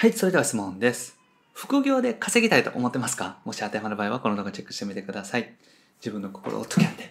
はい、それでは質問です。副業で稼ぎたいと思ってますか？もし当てはまる場合はこの動画チェックしてみてください。自分の心を解き合って。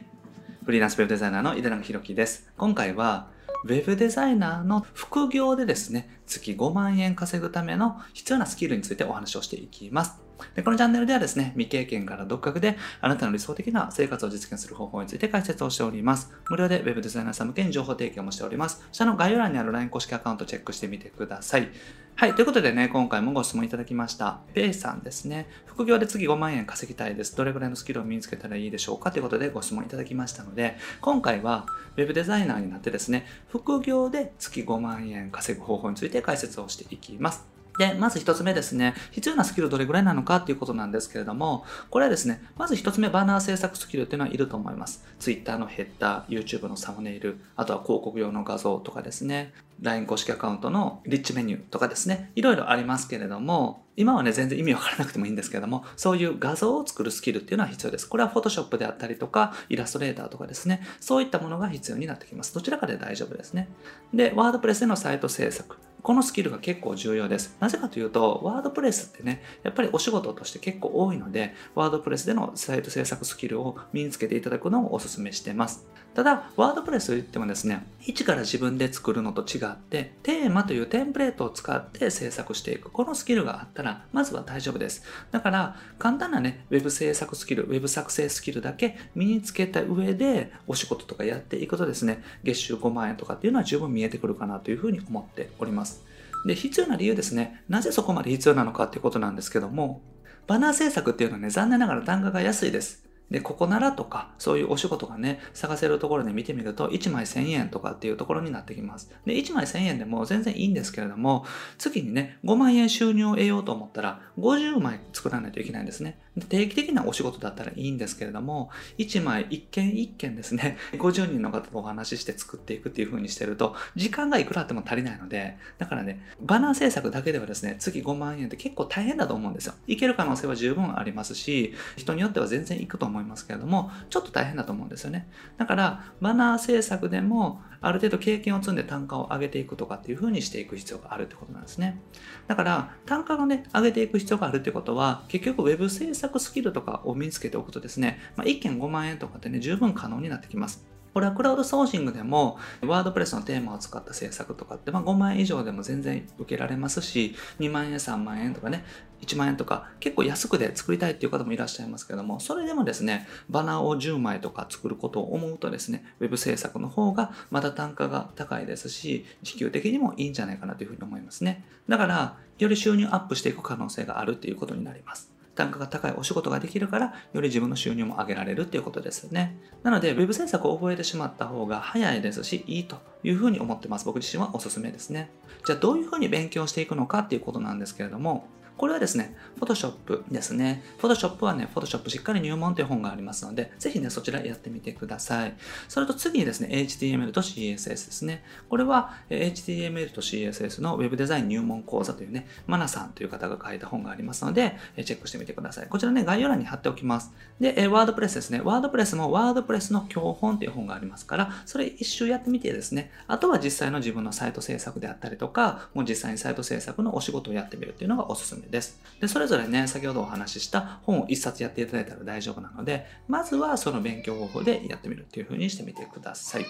フリーランスウェブデザイナーの井手永宏樹です。今回は、ウェブデザイナーの副業でですね、月5万円稼ぐための必要なスキルについてお話をしていきます。でこのチャンネルではですね、未経験から独学であなたの理想的な生活を実現する方法について解説をしております。無料でウェブデザイナーさん向けに情報提供もしております。下の概要欄にある LINE 公式アカウントチェックしてみてください。はい。ということでね、今回もご質問いただきました。ペイさんですね。副業で次5万円稼ぎたいです。どれぐらいのスキルを身につけたらいいでしょうか？ということでご質問いただきましたので、今回は Web デザイナーになってですね、副業で月5万円稼ぐ方法について解説をしていきます。で、まず一つ目ですね、必要なスキルどれぐらいなのかっていうことなんですけれども、これはですね、まず一つ目、バナー制作スキルっていうのはいると思います。Twitter のヘッダー、YouTube のサムネイル、あとは広告用の画像とかですね、LINE 公式アカウントのリッチメニューとかですね、いろいろありますけれども、今はね、全然意味わからなくてもいいんですけども、そういう画像を作るスキルっていうのは必要です。これは Photoshop であったりとか、イラストレーターとかですね、そういったものが必要になってきます。どちらかで大丈夫ですね。で、WordPress でのサイト制作。このスキルが結構重要です。なぜかというと、ワードプレスってね、やっぱりお仕事として結構多いので、ワードプレスでのサイト制作スキルを身につけていただくのをお勧めしています。ただ、ワードプレスといってもですね、一から自分で作るのと違って、テーマというテンプレートを使って制作していく。このスキルがあったら、まずは大丈夫です。だから、簡単なね、ウェブ制作スキル、ウェブ作成スキルだけ身につけた上で、お仕事とかやっていくとですね、月収5万円とかっていうのは十分見えてくるかなというふうに思っております。で、必要な理由ですね。なぜそこまで必要なのかっていうことなんですけども、バナー制作っていうのはね、残念ながら単価が安いです。で、ここならとか、そういうお仕事がね、探せるところで見てみると、1枚1000円とかっていうところになってきます。で、1枚1000円でも全然いいんですけれども、月にね、5万円収入を得ようと思ったら、50枚作らないといけないんですね。定期的なお仕事だったらいいんですけれども、1枚1件1件ですね、50人の方とお話しして作っていくっていう風にしてると、時間がいくらあっても足りないので、だからね、バナー制作だけではですね、月5万円って結構大変だと思うんですよ。いける可能性は十分ありますし、人によっては全然いくと思いますけれども、ちょっと大変だと思うんですよね。だから、バナー制作でも、ある程度経験を積んで単価を上げていくとかっていう風にしていく必要があるってことなんですね。だから、単価をね、上げていく必要があるってことは、結局 Web 制作スキルとかを身につけておくとですね、まあ、1件5万円とかってね、十分可能になってきます。これはクラウドソーシングでも、ワードプレスのテーマを使った制作とかって、まあ、5万円以上でも全然受けられますし、2万円、3万円とかね、1万円とか、結構安くで作りたいっていう方もいらっしゃいますけども、それでもですね、バナーを10枚とか作ることを思うとですね、ウェブ制作の方がまだ単価が高いですし、時給的にもいいんじゃないかなというふうに思いますね。だから、より収入アップしていく可能性があるっていうことになります。単価が高いお仕事ができるから、より自分の収入も上げられるっていうことですよね。なので、ウェブ制作を覚えてしまった方が早いですし、いいというふうに思ってます。僕自身はおすすめですね。じゃあ、どういうふうに勉強していくのかっていうことなんですけれども、これはですね、Photoshop ですね。Photoshop はね、Photoshop しっかり入門という本がありますので、ぜひね、そちらやってみてください。それと次にですね、HTML と CSS ですね。これは HTML と CSS の Web デザイン入門講座というね、マナさんという方が書いた本がありますので、チェックしてみてください。こちらね、概要欄に貼っておきます。で、WordPress ですね。WordPress も WordPress の教本という本がありますから、それ一周やってみてですね、あとは実際の自分のサイト制作であったりとか、もう実際にサイト制作のお仕事をやってみるっていうのがおすすめです。で、それぞれね、先ほどお話しした本を一冊やっていただいたら大丈夫なので、まずはその勉強方法でやってみるっていう風にしてみてください。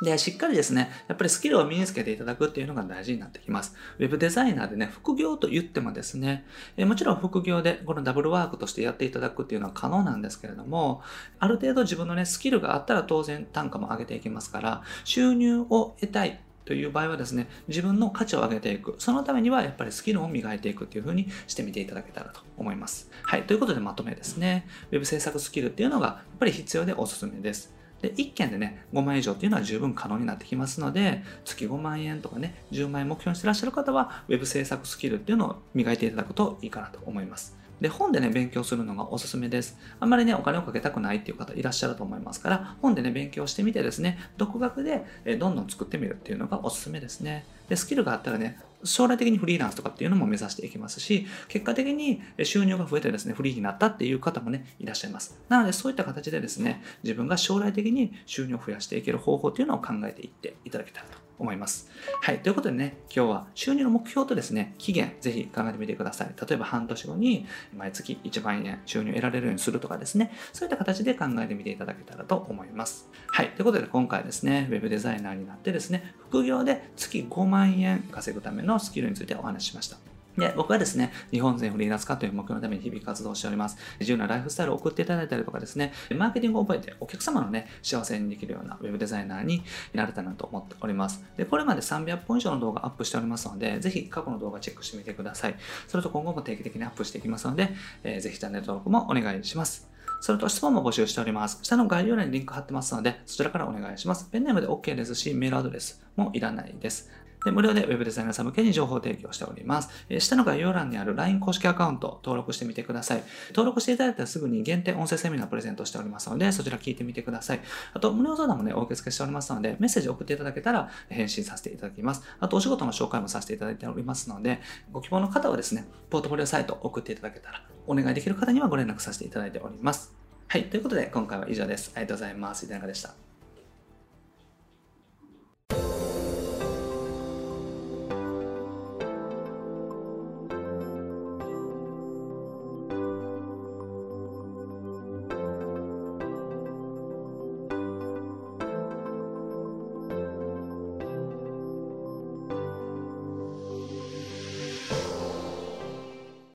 で、しっかりですね、やっぱりスキルを身につけていただくっていうのが大事になってきます。ウェブデザイナーでね、副業と言ってもですね、えもちろん副業でこのダブルワークとしてやっていただくっていうのは可能なんですけれども、ある程度自分のね、スキルがあったら当然単価も上げていきますから、収入を得たいという場合はですね、自分の価値を上げていく。そのためにはやっぱりスキルを磨いていくっていう風にしてみていただけたらと思います。はい。ということでまとめですね。ウェブ制作スキルっていうのがやっぱり必要でおすすめです。で、1件でね、5万以上っていうのは十分可能になってきますので、月5万円とかね、10万円目標にしてらっしゃる方は、ウェブ制作スキルっていうのを磨いていただくといいかなと思います。で、本でね、勉強するのがおすすめです。あんまりね、お金をかけたくないっていう方いらっしゃると思いますから、本でね、勉強してみてですね、独学でえどんどん作ってみるっていうのがおすすめですね。で、スキルがあったらね、将来的にフリーランスとかっていうのも目指していきますし、結果的に収入が増えてですね、フリーになったっていう方もね、いらっしゃいます。なので、そういった形でですね、自分が将来的に収入を増やしていける方法っていうのを考えていっていただけたらと思います。はい。ということでね、今日は収入の目標とですね、期限、ぜひ考えてみてください。例えば半年後に毎月1万円収入を得られるようにするとかですね、そういった形で考えてみていただけたらと思います。はい。ということで今回ですね、ウェブデザイナーになってですね、副業で月5万円稼ぐためのスキルについてお話ししました。で、僕はですね、日本全フリーランス化という目標のために日々活動しております。自由なライフスタイルを送っていただいたりとかですね、マーケティングを覚えてお客様のね、幸せにできるようなウェブデザイナーになれたらなと思っております。で、これまで300本以上の動画アップしておりますので、ぜひ過去の動画チェックしてみてください。それと今後も定期的にアップしていきますので、えーぜひチャンネル登録もお願いします。それと質問も募集しております。下の概要欄にリンク貼ってますので、そちらからお願いします。ペンネームで OK ですし、メールアドレスもいらないです。で無料で Web デザイナーさん向けに情報提供しております。え下の概要欄にある LINE 公式アカウント登録してみてください。登録していただいたらすぐに限定音声セミナープレゼントしておりますので、そちら聞いてみてください。あと、無料相談もね、お受け付けしておりますので、メッセージ送っていただけたら返信させていただきます。あと、お仕事の紹介もさせていただいておりますので、ご希望の方はですね、ポートフォリオサイト送っていただけたら、お願いできる方にはご連絡させていただいております。はい。ということで、今回は以上です。ありがとうございます。井田中でした。